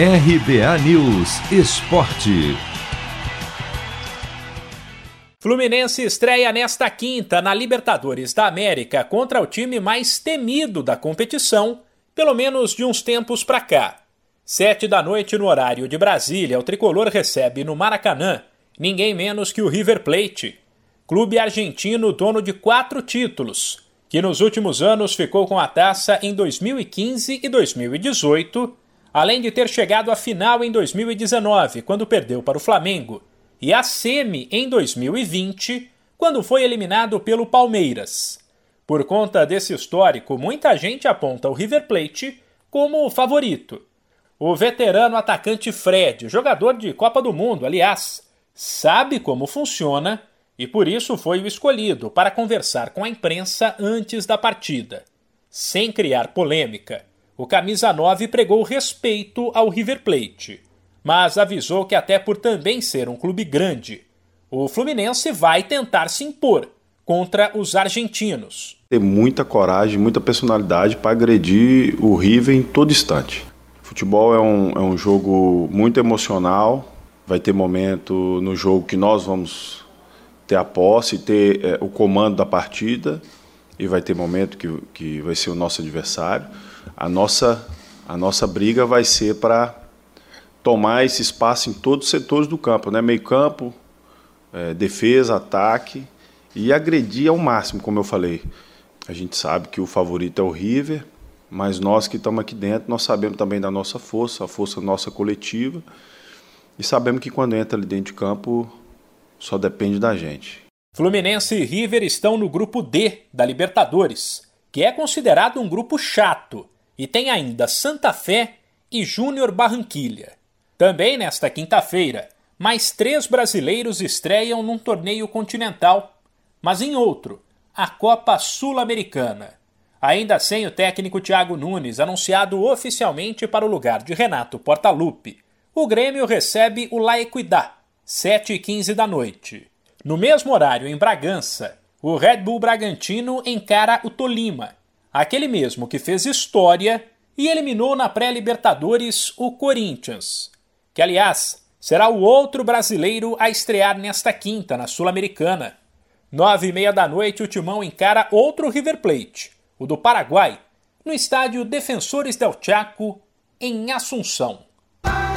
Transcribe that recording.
RBA News Esporte. Fluminense estreia nesta quinta na Libertadores da América contra o time mais temido da competição, pelo menos de uns tempos para cá. Sete da noite no horário de Brasília, o tricolor recebe no Maracanã ninguém menos que o River Plate, clube argentino dono de quatro títulos, que nos últimos anos ficou com a taça em 2015 e 2018 além de ter chegado à final em 2019, quando perdeu para o Flamengo, e à semi em 2020, quando foi eliminado pelo Palmeiras. Por conta desse histórico, muita gente aponta o River Plate como o favorito. O veterano atacante Fred, jogador de Copa do Mundo, aliás, sabe como funciona e por isso foi o escolhido para conversar com a imprensa antes da partida, sem criar polêmica o camisa 9 pregou respeito ao River Plate, mas avisou que até por também ser um clube grande, o Fluminense vai tentar se impor contra os argentinos. Ter muita coragem, muita personalidade para agredir o River em todo instante. Futebol é um, é um jogo muito emocional. Vai ter momento no jogo que nós vamos ter a posse, ter é, o comando da partida, e vai ter momento que, que vai ser o nosso adversário a nossa, a nossa briga vai ser para tomar esse espaço em todos os setores do campo, né? meio campo, é, defesa, ataque e agredir ao máximo, como eu falei. A gente sabe que o favorito é o River, mas nós que estamos aqui dentro, nós sabemos também da nossa força, a força nossa coletiva, e sabemos que quando entra ali dentro de campo, só depende da gente. Fluminense e River estão no grupo D da Libertadores, que é considerado um grupo chato e tem ainda Santa Fé e Júnior Barranquilha. Também nesta quinta-feira, mais três brasileiros estreiam num torneio continental, mas em outro, a Copa Sul-Americana. Ainda sem o técnico Thiago Nunes anunciado oficialmente para o lugar de Renato Portaluppi, o Grêmio recebe o La Equidad, 7h15 da noite. No mesmo horário, em Bragança, o Red Bull Bragantino encara o Tolima, aquele mesmo que fez história e eliminou na pré-Libertadores o Corinthians, que aliás será o outro brasileiro a estrear nesta quinta na Sul-Americana. Nove e meia da noite o Timão encara outro River Plate, o do Paraguai, no estádio Defensores del Chaco, em Assunção.